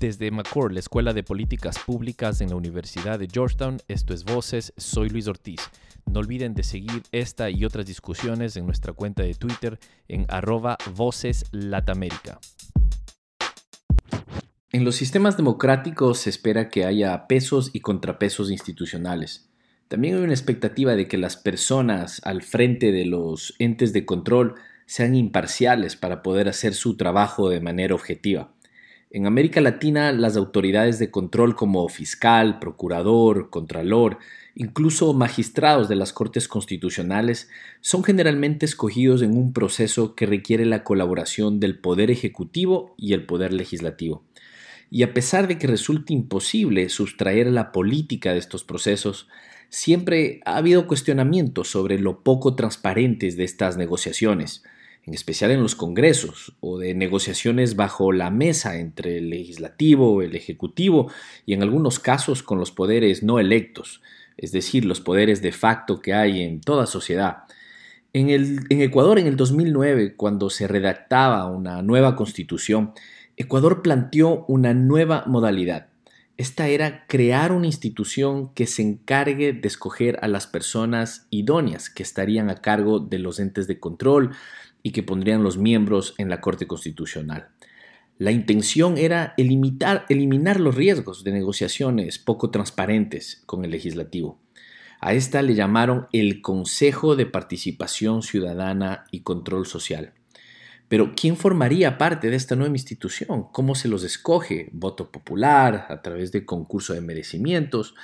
Desde McCord, la Escuela de Políticas Públicas en la Universidad de Georgetown, esto es Voces, soy Luis Ortiz. No olviden de seguir esta y otras discusiones en nuestra cuenta de Twitter en arroba Voces. En los sistemas democráticos se espera que haya pesos y contrapesos institucionales. También hay una expectativa de que las personas al frente de los entes de control sean imparciales para poder hacer su trabajo de manera objetiva. En América Latina, las autoridades de control como fiscal, procurador, contralor, incluso magistrados de las Cortes Constitucionales, son generalmente escogidos en un proceso que requiere la colaboración del Poder Ejecutivo y el Poder Legislativo. Y a pesar de que resulte imposible sustraer la política de estos procesos, siempre ha habido cuestionamientos sobre lo poco transparentes de estas negociaciones, en especial en los congresos, o de negociaciones bajo la mesa entre el legislativo, el ejecutivo y en algunos casos con los poderes no electos, es decir, los poderes de facto que hay en toda sociedad. En, el, en Ecuador, en el 2009, cuando se redactaba una nueva constitución, Ecuador planteó una nueva modalidad. Esta era crear una institución que se encargue de escoger a las personas idóneas que estarían a cargo de los entes de control, y que pondrían los miembros en la Corte Constitucional. La intención era eliminar, eliminar los riesgos de negociaciones poco transparentes con el legislativo. A esta le llamaron el Consejo de Participación Ciudadana y Control Social. Pero ¿quién formaría parte de esta nueva institución? ¿Cómo se los escoge? ¿Voto popular? ¿A través de concurso de merecimientos?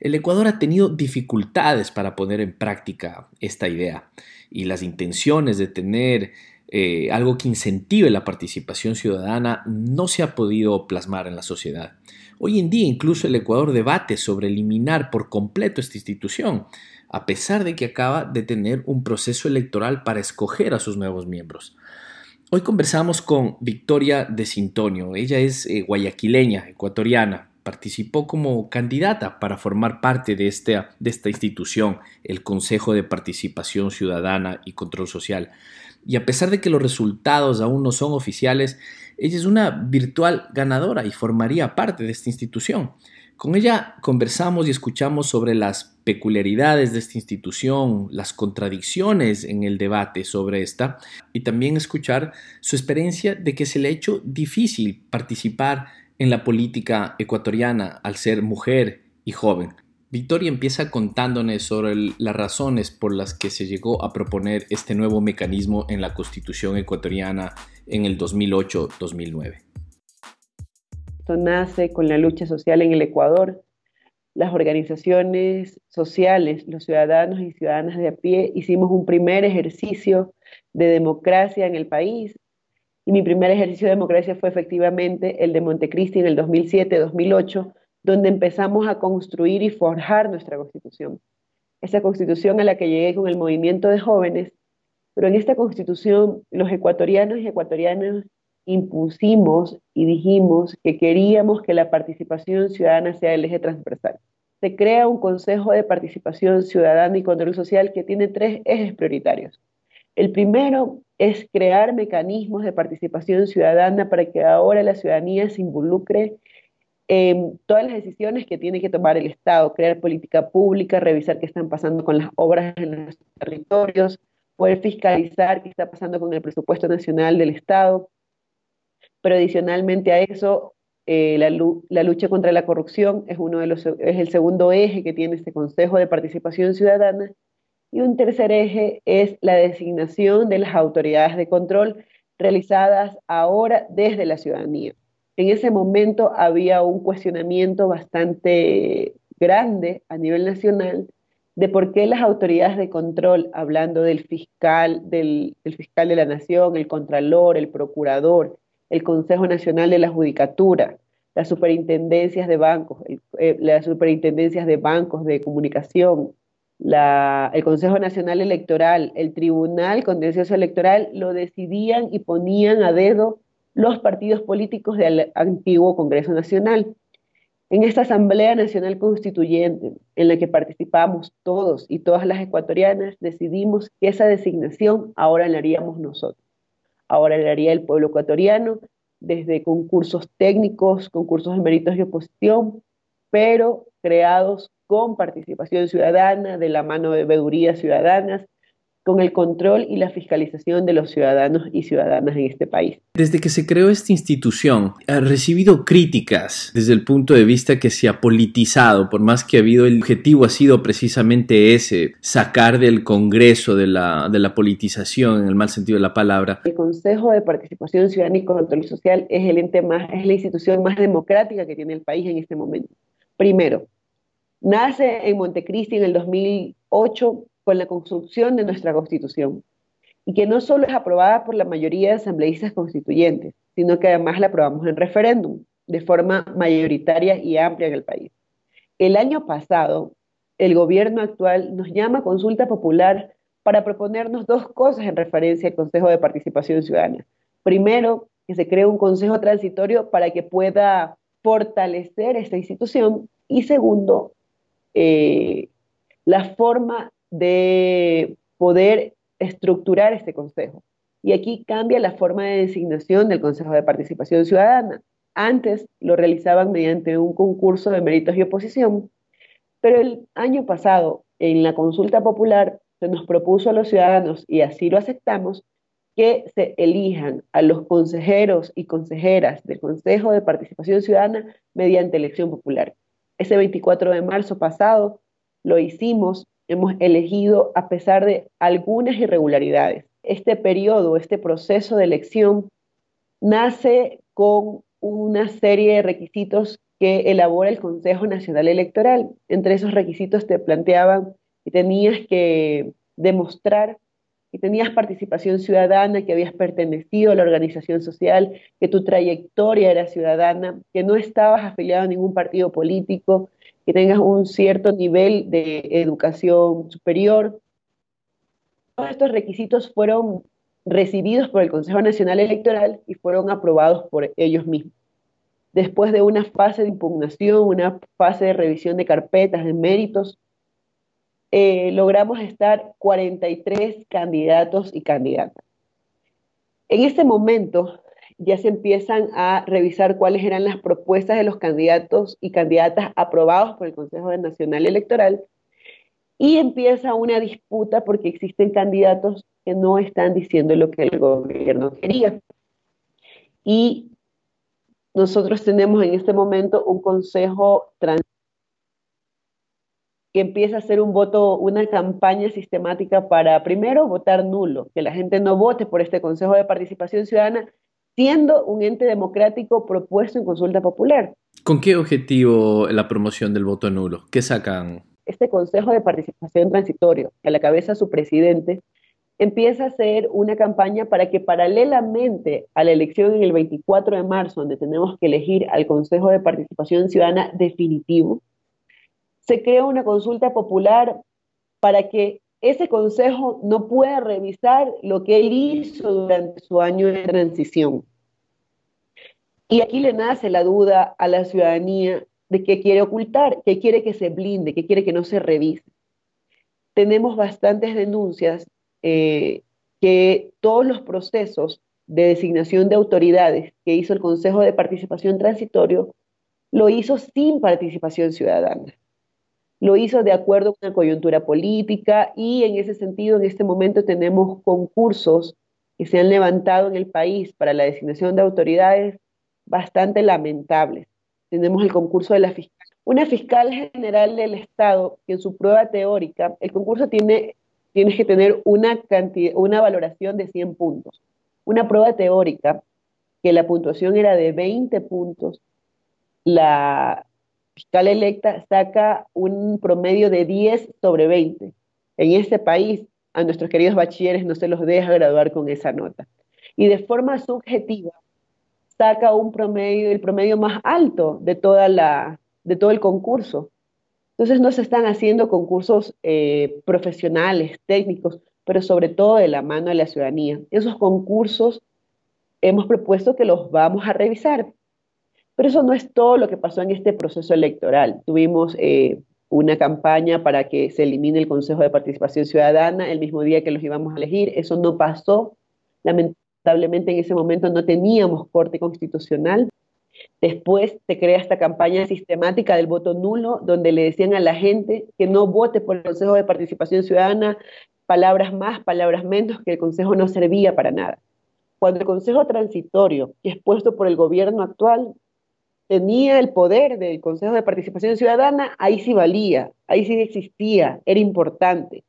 El Ecuador ha tenido dificultades para poner en práctica esta idea y las intenciones de tener eh, algo que incentive la participación ciudadana no se ha podido plasmar en la sociedad. Hoy en día incluso el Ecuador debate sobre eliminar por completo esta institución, a pesar de que acaba de tener un proceso electoral para escoger a sus nuevos miembros. Hoy conversamos con Victoria de Sintonio. Ella es eh, guayaquileña, ecuatoriana, participó como candidata para formar parte de esta, de esta institución, el Consejo de Participación Ciudadana y Control Social. Y a pesar de que los resultados aún no son oficiales, ella es una virtual ganadora y formaría parte de esta institución. Con ella conversamos y escuchamos sobre las peculiaridades de esta institución, las contradicciones en el debate sobre esta y también escuchar su experiencia de que se le ha hecho difícil participar en la política ecuatoriana al ser mujer y joven. Victoria empieza contándonos sobre las razones por las que se llegó a proponer este nuevo mecanismo en la constitución ecuatoriana en el 2008-2009. Esto nace con la lucha social en el Ecuador. Las organizaciones sociales, los ciudadanos y ciudadanas de a pie, hicimos un primer ejercicio de democracia en el país y mi primer ejercicio de democracia fue efectivamente el de Montecristi en el 2007-2008, donde empezamos a construir y forjar nuestra constitución. Esa constitución a la que llegué con el movimiento de jóvenes, pero en esta constitución los ecuatorianos y ecuatorianas impusimos y dijimos que queríamos que la participación ciudadana sea el eje transversal. Se crea un Consejo de Participación Ciudadana y Control Social que tiene tres ejes prioritarios. El primero es crear mecanismos de participación ciudadana para que ahora la ciudadanía se involucre en todas las decisiones que tiene que tomar el Estado, crear política pública, revisar qué están pasando con las obras en los territorios, poder fiscalizar qué está pasando con el presupuesto nacional del Estado. Pero adicionalmente a eso, eh, la, la, lucha contra la corrupción es, uno de los, es el segundo eje que tiene este Consejo de Participación Ciudadana y un tercer eje es la designación de las autoridades de control realizadas ahora desde la ciudadanía. En ese momento había un cuestionamiento bastante grande a nivel nacional de por qué las autoridades de control, hablando del fiscal, del, fiscal de la nación, el contralor, el procurador, el Consejo Nacional de la Judicatura, las superintendencias de bancos, eh, las superintendencias de bancos de comunicación, el Consejo Nacional Electoral, el Tribunal Contencioso Electoral, lo decidían y ponían a dedo los partidos políticos del antiguo Congreso Nacional. En esta Asamblea Nacional Constituyente, en la que participamos todos y todas las ecuatorianas, decidimos que esa designación ahora la haríamos nosotros. Ahora la haría el pueblo ecuatoriano desde concursos técnicos, concursos de méritos y oposición, pero creados con participación ciudadana, de la mano de veedurías ciudadanas, con el control y la fiscalización de los ciudadanos y ciudadanas en este país. Desde que se creó esta institución, ha recibido críticas desde el punto de vista que se ha politizado, por más que ha habido el objetivo ha sido precisamente ese, sacar del Congreso de la, de la politización en el mal sentido de la palabra. El Consejo de Participación Ciudadana y Control Social es el ente más, es la institución más democrática que tiene el país en este momento. Primero, nace en Montecristi en el 2008 con la construcción de nuestra Constitución y que no solo es aprobada por la mayoría de asambleístas constituyentes, sino que además la aprobamos en referéndum de forma mayoritaria y amplia en el país. El año pasado, el gobierno actual nos llama a consulta popular para proponernos dos cosas en referencia al Consejo de Participación Ciudadana. Primero, que se cree un consejo transitorio para que pueda fortalecer esta institución y segundo, eh, la forma de poder estructurar este consejo. Y aquí cambia la forma de designación del Consejo de Participación Ciudadana. Antes lo realizaban mediante un concurso de méritos y oposición, pero el año pasado, en la consulta popular, se nos propuso a los ciudadanos, y así lo aceptamos, que se elijan a los consejeros y consejeras del Consejo de Participación Ciudadana mediante elección popular. Ese 24 de marzo pasado lo hicimos hemos elegido a pesar de algunas irregularidades. Este periodo, este proceso de elección nace con una serie de requisitos que elabora el Consejo Nacional Electoral. Entre esos requisitos te planteaban que tenías que demostrar que tenías participación ciudadana, que habías pertenecido a la organización social, que tu trayectoria era ciudadana, que no estabas afiliado a ningún partido político, que tengas un cierto nivel de educación superior. Todos estos requisitos fueron recibidos por el Consejo Nacional Electoral y fueron aprobados por ellos mismos. Después de una fase de impugnación, una fase de revisión de carpetas, de méritos, eh, logramos estar 43 candidatos y candidatas. En este momento, ya se empiezan a revisar cuáles eran las propuestas de los candidatos y candidatas aprobados por el Consejo Nacional Electoral y empieza una disputa porque existen candidatos que no están diciendo lo que el gobierno quería. Y nosotros tenemos en este momento un consejo trans que empieza a hacer un voto, una campaña sistemática para primero votar nulo, que la gente no vote por este Consejo de Participación Ciudadana siendo un ente democrático propuesto en consulta popular. ¿Con qué objetivo la promoción del voto nulo? ¿Qué sacan? Este Consejo de Participación Transitorio, a la cabeza su presidente, empieza a hacer una campaña para que paralelamente a la elección en el 24 de marzo, donde tenemos que elegir al Consejo de Participación Ciudadana definitivo, se crea una consulta popular para que ese consejo no puede revisar lo que hizo durante su año de transición. Y aquí le nace la duda a la ciudadanía de qué quiere ocultar, qué quiere que se blinde, qué quiere que no se revise. Tenemos bastantes denuncias eh, que todos los procesos de designación de autoridades que hizo el Consejo de Participación Transitorio lo hizo sin participación ciudadana lo hizo de acuerdo con la coyuntura política y en ese sentido en este momento tenemos concursos que se han levantado en el país para la designación de autoridades bastante lamentables. Tenemos el concurso de la fiscal. Una fiscal general del Estado que en su prueba teórica, el concurso tiene, tiene que tener una, cantidad, una valoración de 100 puntos. Una prueba teórica que la puntuación era de 20 puntos, la fiscal electa saca un promedio de 10 sobre 20. En este país, a nuestros queridos bachilleres no se los deja graduar con esa nota. Y de forma subjetiva, saca un promedio, el promedio más alto de, toda la, de todo el concurso. Entonces no se están haciendo concursos eh, profesionales, técnicos, pero sobre todo de la mano de la ciudadanía. Esos concursos hemos propuesto que los vamos a revisar, pero eso no es todo lo que pasó en este proceso electoral. Tuvimos eh, una campaña para que se elimine el Consejo de Participación Ciudadana el mismo día que los íbamos a elegir. Eso no pasó. Lamentablemente en ese momento no teníamos corte constitucional. Después se crea esta campaña sistemática del voto nulo, donde le decían a la gente que no vote por el Consejo de Participación Ciudadana, palabras más, palabras menos, que el Consejo no servía para nada. Cuando el Consejo Transitorio, que es puesto por el gobierno actual, tenía el poder del Consejo de Participación Ciudadana, ahí sí valía, ahí sí existía, era importante.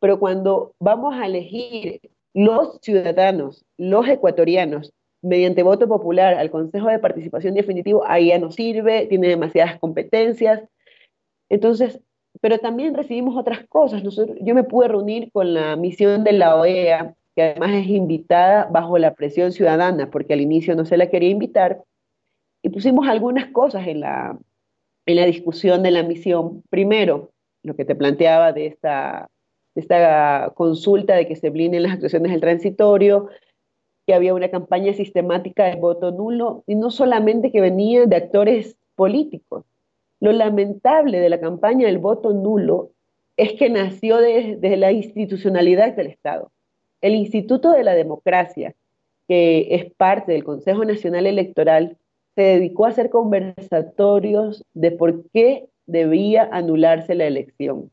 Pero cuando vamos a elegir los ciudadanos, los ecuatorianos, mediante voto popular al Consejo de Participación Definitivo, ahí ya no sirve, tiene demasiadas competencias. Entonces, pero también recibimos otras cosas. yo me pude reunir con la misión de la OEA, que además es invitada bajo la presión ciudadana, porque al inicio no se la quería invitar, y pusimos algunas cosas en la, en la discusión de la misión. Primero, lo que te planteaba de esta, de esta consulta de que se blinden las actuaciones del transitorio, que había una campaña sistemática de voto nulo, y no solamente que venía de actores políticos. Lo lamentable de la campaña del voto nulo es que nació desde la institucionalidad del Estado. El Instituto de la Democracia, que es parte del Consejo Nacional Electoral, se dedicó a hacer conversatorios de por qué debía anularse la elección.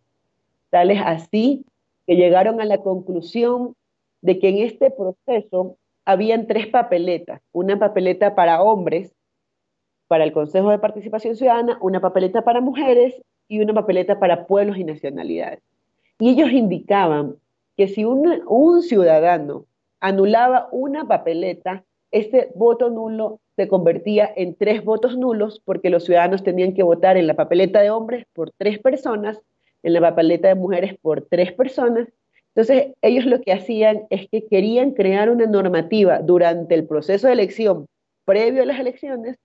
Tal es así que llegaron a la conclusión de que en este proceso habían tres papeletas, una papeleta para hombres, para el Consejo de Participación Ciudadana, una papeleta para mujeres y una papeleta para pueblos y nacionalidades. Y ellos indicaban que si un, ciudadano anulaba una papeleta, ese voto nulo se convertía en tres votos nulos porque los ciudadanos tenían que votar en la papeleta de hombres por tres personas, en la papeleta de mujeres por tres personas entonces, ellos lo que hacían es que querían crear una normativa durante el proceso de elección, previo a las elecciones,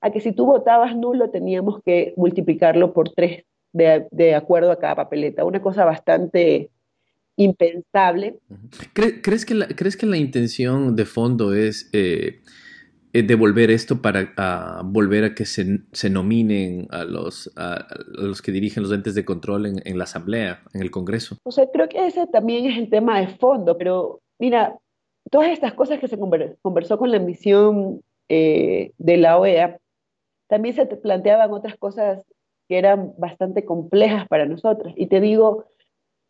a que si tú votabas nulo teníamos que multiplicarlo por tres de, acuerdo a cada papeleta. Una cosa bastante impensable. ¿Crees que, la, ¿Crees que la intención de fondo es eh, devolver esto para volver a que se, se nominen a los, a, los que dirigen los entes de control en, en, la Asamblea, en el Congreso? O sea, creo que ese también es el tema de fondo, pero mira, todas estas cosas que se conversó con la misión eh, de la OEA, también se planteaban otras cosas que eran bastante complejas para nosotros. Y te digo,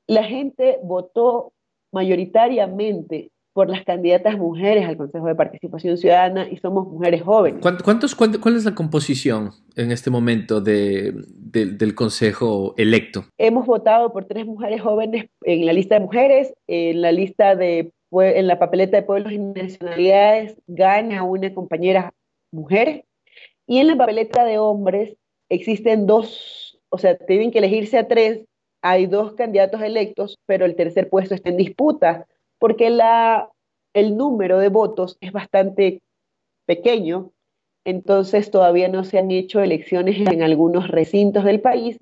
la gente votó mayoritariamente por las candidatas mujeres al Consejo de Participación Ciudadana y somos mujeres jóvenes. ¿Cuántos, ¿Cuál es la composición en este momento de, del Consejo electo? Hemos votado por tres mujeres jóvenes en la lista de mujeres, en la lista de en la papeleta de pueblos y nacionalidades gana una compañera mujer y en la papeleta de hombres existen dos, o sea, tienen que elegirse a tres, hay dos candidatos electos, pero el tercer puesto está en disputa porque la, el número de votos es bastante pequeño, entonces todavía no se han hecho elecciones en algunos recintos del país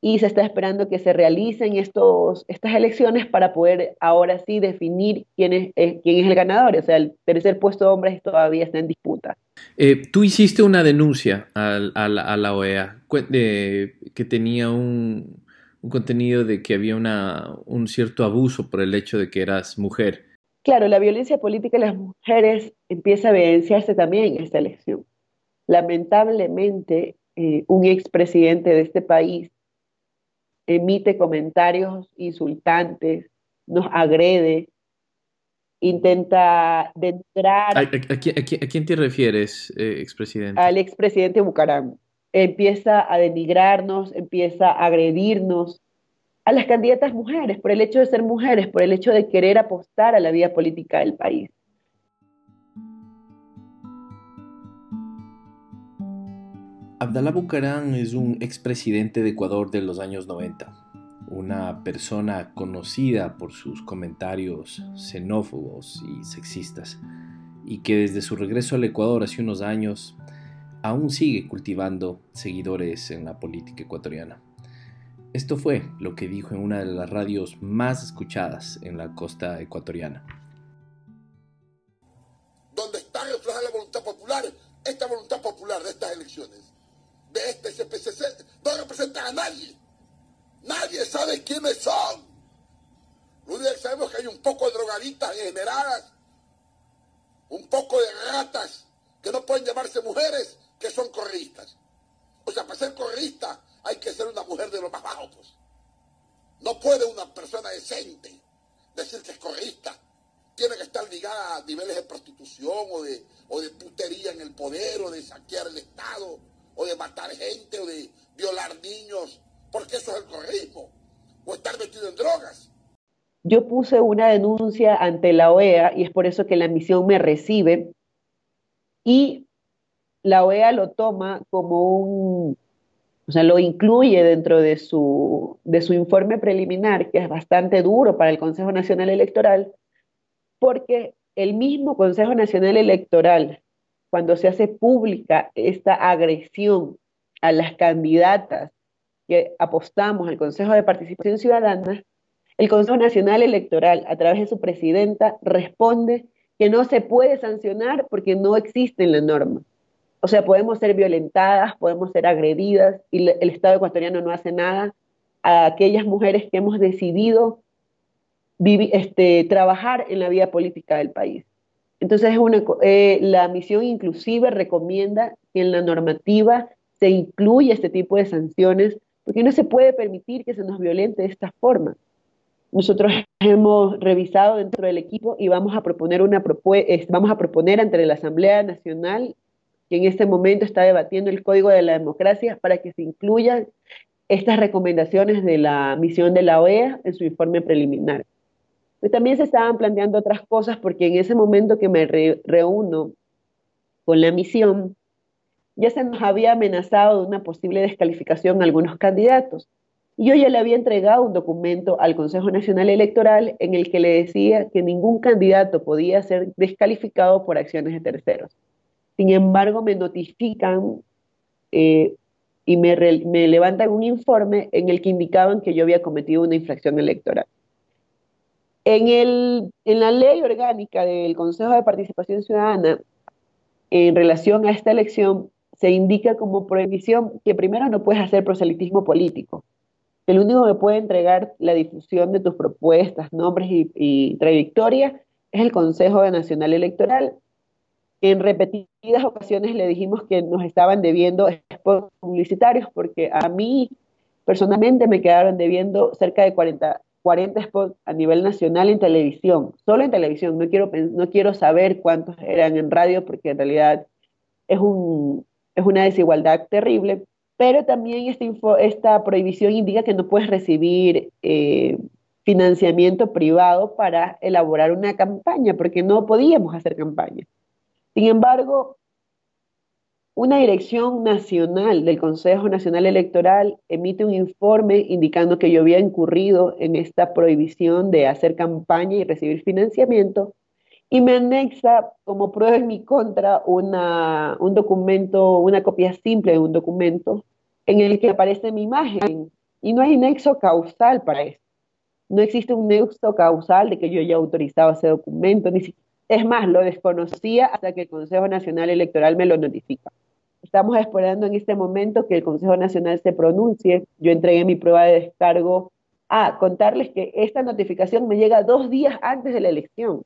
y se está esperando que se realicen estos, estas elecciones para poder ahora sí definir quién es, eh, quién es el ganador. O sea, el tercer puesto de hombres todavía está en disputa. Eh, tú hiciste una denuncia a, la, OEA que tenía un, un contenido de que había una, un cierto abuso por el hecho de que eras mujer. Claro, la violencia política de las mujeres empieza a evidenciarse también en esta elección. Lamentablemente, eh, un expresidente de este país emite comentarios insultantes, nos agrede, intenta denigrar. ¿A, quién te refieres, eh, expresidente? Al expresidente Bucaram empieza a denigrarnos, empieza a agredirnos a las candidatas mujeres por el hecho de ser mujeres, por el hecho de querer apostar a la vida política del país. Abdalá Bucarán es un expresidente de Ecuador de los años 90, una persona conocida por sus comentarios xenófobos y sexistas, y que desde su regreso al Ecuador hace unos años aún sigue cultivando seguidores en la política ecuatoriana. Esto fue lo que dijo en una de las radios más escuchadas en la costa ecuatoriana. ¿Dónde está reflejada la voluntad popular? Esta voluntad popular de estas elecciones, de este SPCC, no representa a nadie. Nadie sabe quiénes son. Lo único que sabemos es que hay un poco de drogadictas generadas un poco de ratas que no pueden llamarse mujeres, que son corristas. O sea, para ser corrista hay que ser una mujer de lo más bajo, pues. No puede una persona decente decir que es corrista. Tiene que estar ligada a niveles de prostitución o de, o de putería en el poder o de saquear el Estado o de matar gente o de violar niños, porque eso es el corrismo. O estar metido en drogas. Yo puse una denuncia ante la OEA y es por eso que la misión me recibe y la OEA lo toma como un o sea, lo incluye dentro de su, de su informe preliminar, que es bastante duro para el Consejo Nacional Electoral, porque el mismo Consejo Nacional Electoral, cuando se hace pública esta agresión a las candidatas que apostamos al Consejo de Participación Ciudadana, el Consejo Nacional Electoral, a través de su presidenta, responde que no se puede sancionar porque no existe en la norma. O sea, podemos ser violentadas, podemos ser agredidas y el Estado ecuatoriano no hace nada a aquellas mujeres que hemos decidido este, trabajar en la vida política del país. Entonces, eh, la misión inclusive recomienda que en la normativa se incluya este tipo de sanciones, porque no se puede permitir que se nos violente de esta forma. Nosotros hemos revisado dentro del equipo y vamos a proponer una vamos a proponer ante la Asamblea Nacional que en este momento está debatiendo el Código de la Democracia para que se incluyan estas recomendaciones de la misión de la OEA en su informe preliminar. Pues también se estaban planteando otras cosas porque en ese momento que me reúno con la misión, ya se nos había amenazado de una posible descalificación a algunos candidatos. Y yo ya le había entregado un documento al Consejo Nacional Electoral en el que le decía que ningún candidato podía ser descalificado por acciones de terceros. Sin embargo, me notifican eh, y me, levantan un informe en el que indicaban que yo había cometido una infracción electoral. En, el, en la ley orgánica del Consejo de Participación Ciudadana, en relación a esta elección, se indica como prohibición que primero no puedes hacer proselitismo político. El único que puede entregar la difusión de tus propuestas, nombres y, y trayectoria es el Consejo Nacional Electoral en repetidas ocasiones le dijimos que nos estaban debiendo spots publicitarios porque a mí personalmente me quedaron debiendo cerca de 40, 40 spots a nivel nacional en televisión, solo en televisión, no quiero, no quiero saber cuántos eran en radio porque en realidad es, un, es una desigualdad terrible, pero también esta, esta prohibición indica que no puedes recibir eh, financiamiento privado para elaborar una campaña porque no podíamos hacer campaña. Sin embargo, una dirección nacional del Consejo Nacional Electoral emite un informe indicando que yo había incurrido en esta prohibición de hacer campaña y recibir financiamiento y me anexa como prueba en mi contra una, un documento, una copia simple de un documento en el que aparece mi imagen y no hay nexo causal para eso. No existe un nexo causal de que yo haya autorizado ese documento, ni siquiera es más, lo desconocía hasta que el Consejo Nacional Electoral me lo notifica. Estamos esperando en este momento que el Consejo Nacional se pronuncie. Yo entregué mi prueba de descargo. a contarles que esta notificación me llega dos días antes de la elección.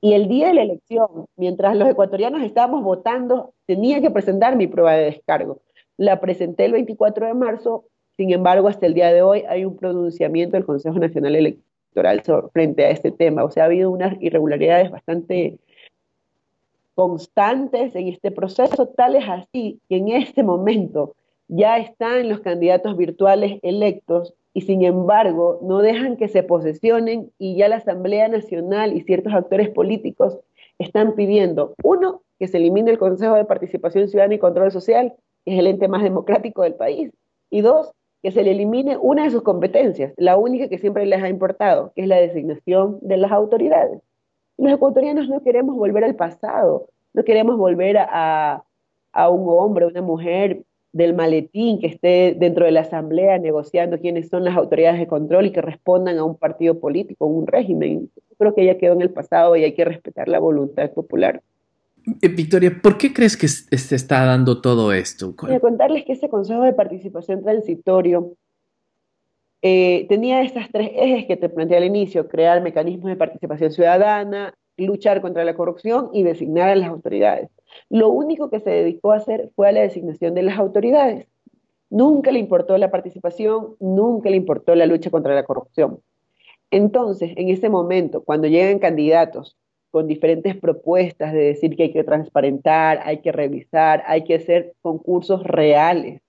Y el día de la elección, mientras los ecuatorianos estábamos votando, tenía que presentar mi prueba de descargo. La presenté el 24 de marzo, sin embargo, hasta el día de hoy hay un pronunciamiento del Consejo Nacional Electoral frente a este tema. O sea, ha habido unas irregularidades bastante constantes en este proceso, tales así que en este momento ya están los candidatos virtuales electos y sin embargo no dejan que se posesionen y ya la Asamblea Nacional y ciertos actores políticos están pidiendo, uno, que se elimine el Consejo de Participación Ciudadana y Control Social, que es el ente más democrático del país, y dos, que se le elimine una de sus competencias, la única que siempre les ha importado, que es la designación de las autoridades. Los ecuatorianos no queremos volver al pasado, no queremos volver a, a un hombre, una mujer del maletín que esté dentro de la asamblea negociando quiénes son las autoridades de control y que respondan a un partido político, un régimen. creo que ya quedó en el pasado y hay que respetar la voluntad popular. Eh, Victoria, ¿por qué crees que se está dando todo esto? Quiero contarles que ese Consejo de Participación Transitorio eh, tenía estas tres ejes que te planteé al inicio, crear mecanismos de participación ciudadana, luchar contra la corrupción y designar a las autoridades. Lo único que se dedicó a hacer fue a la designación de las autoridades. Nunca le importó la participación, nunca le importó la lucha contra la corrupción. Entonces, en ese momento, cuando llegan candidatos con diferentes propuestas de decir que hay que transparentar, hay que revisar, hay que hacer concursos reales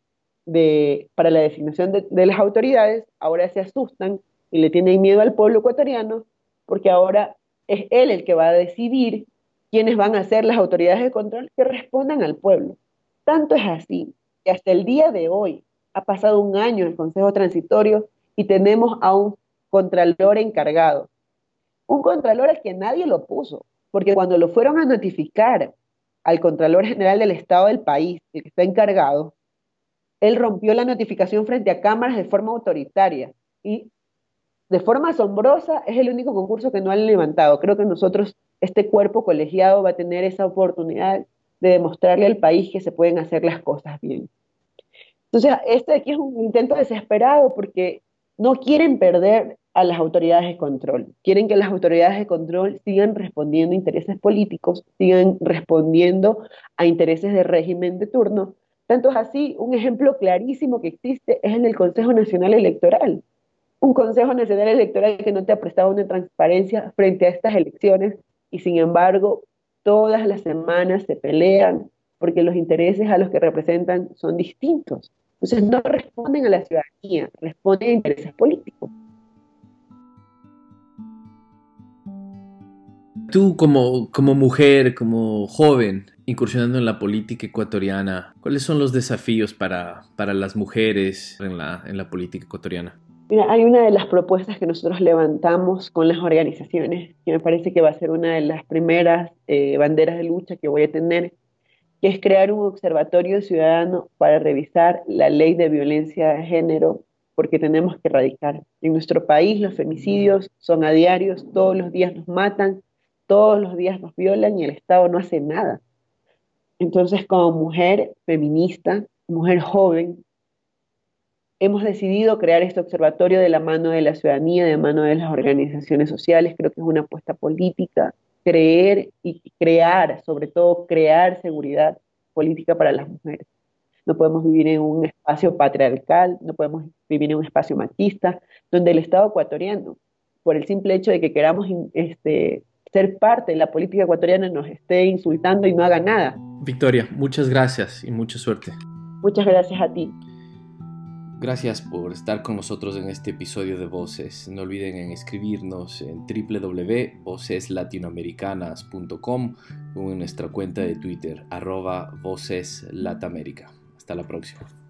de, para la designación de, de las autoridades, ahora se asustan y le tienen miedo al pueblo ecuatoriano porque ahora es él el que va a decidir quiénes van a ser las autoridades de control que respondan al pueblo. Tanto es así que hasta el día de hoy ha pasado un año el Consejo Transitorio y tenemos a un contralor encargado. Un contralor al que nadie lo puso, porque cuando lo fueron a notificar al Contralor General del Estado del país, el que está encargado, él rompió la notificación frente a cámaras de forma autoritaria y de forma asombrosa es el único concurso que no han levantado. Creo que nosotros, este cuerpo colegiado va a tener esa oportunidad de demostrarle al país que se pueden hacer las cosas bien. Entonces, este aquí es un intento desesperado porque no quieren perder a las autoridades de control. Quieren que las autoridades de control sigan respondiendo a intereses políticos, sigan respondiendo a intereses de régimen de turno. Tanto es así, un ejemplo clarísimo que existe es en el Consejo Nacional Electoral un Consejo Nacional Electoral que no te ha prestado una transparencia frente a estas elecciones y sin embargo todas las semanas se pelean porque los intereses a los que representan son distintos. Entonces no responden a la ciudadanía, responden a intereses políticos. Tú como, como mujer, como joven, incursionando en la política ecuatoriana, ¿cuáles son los desafíos para, para las mujeres en la, en la política ecuatoriana? Mira, hay una de las propuestas que nosotros levantamos con las organizaciones, que me parece que va a ser una de las primeras eh, banderas de lucha que voy a tener, que es crear un observatorio ciudadano para revisar la ley de violencia de género, porque tenemos que erradicar. En nuestro país los femicidios son a diarios, todos los días nos matan, todos los días nos violan y el Estado no hace nada. Entonces, como mujer feminista, mujer joven, hemos decidido crear este observatorio de la mano de la ciudadanía, de la mano de las organizaciones sociales. Creo que es una apuesta política, creer y crear, sobre todo crear seguridad política para las mujeres. No podemos vivir en un espacio patriarcal, no podemos vivir en un espacio machista, donde el Estado ecuatoriano, por el simple hecho de que queramos este, ser parte de la política ecuatoriana, nos esté insultando y no haga nada. Victoria, muchas gracias y mucha suerte. Muchas gracias a ti. Gracias por estar con nosotros en este episodio de Voces. No olviden en escribirnos en www.voceslatinoamericanas.com o en nuestra cuenta de Twitter, arroba Voces Hasta la próxima.